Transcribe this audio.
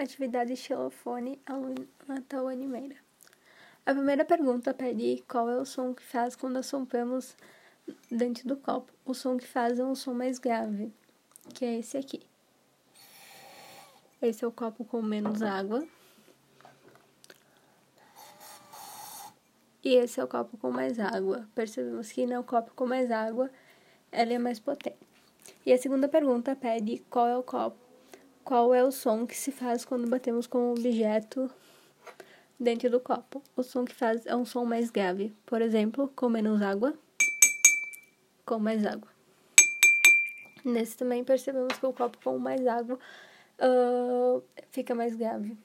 Atividade xilofone, aluna Tawane Meira. A primeira pergunta pede qual é o som que faz quando assopramos dentro do copo. O som que faz é um som mais grave, que é esse aqui. Esse é o copo com menos água. E esse é o copo com mais água. Percebemos que no copo com mais água, ela é mais potente. E a segunda pergunta pede qual é o copo, qual é o som que se faz quando batemos com um objeto dentro do copo. O som que faz é um som mais grave, por exemplo, com menos água, com mais água. Nesse também percebemos que o copo com mais água uh, fica mais grave.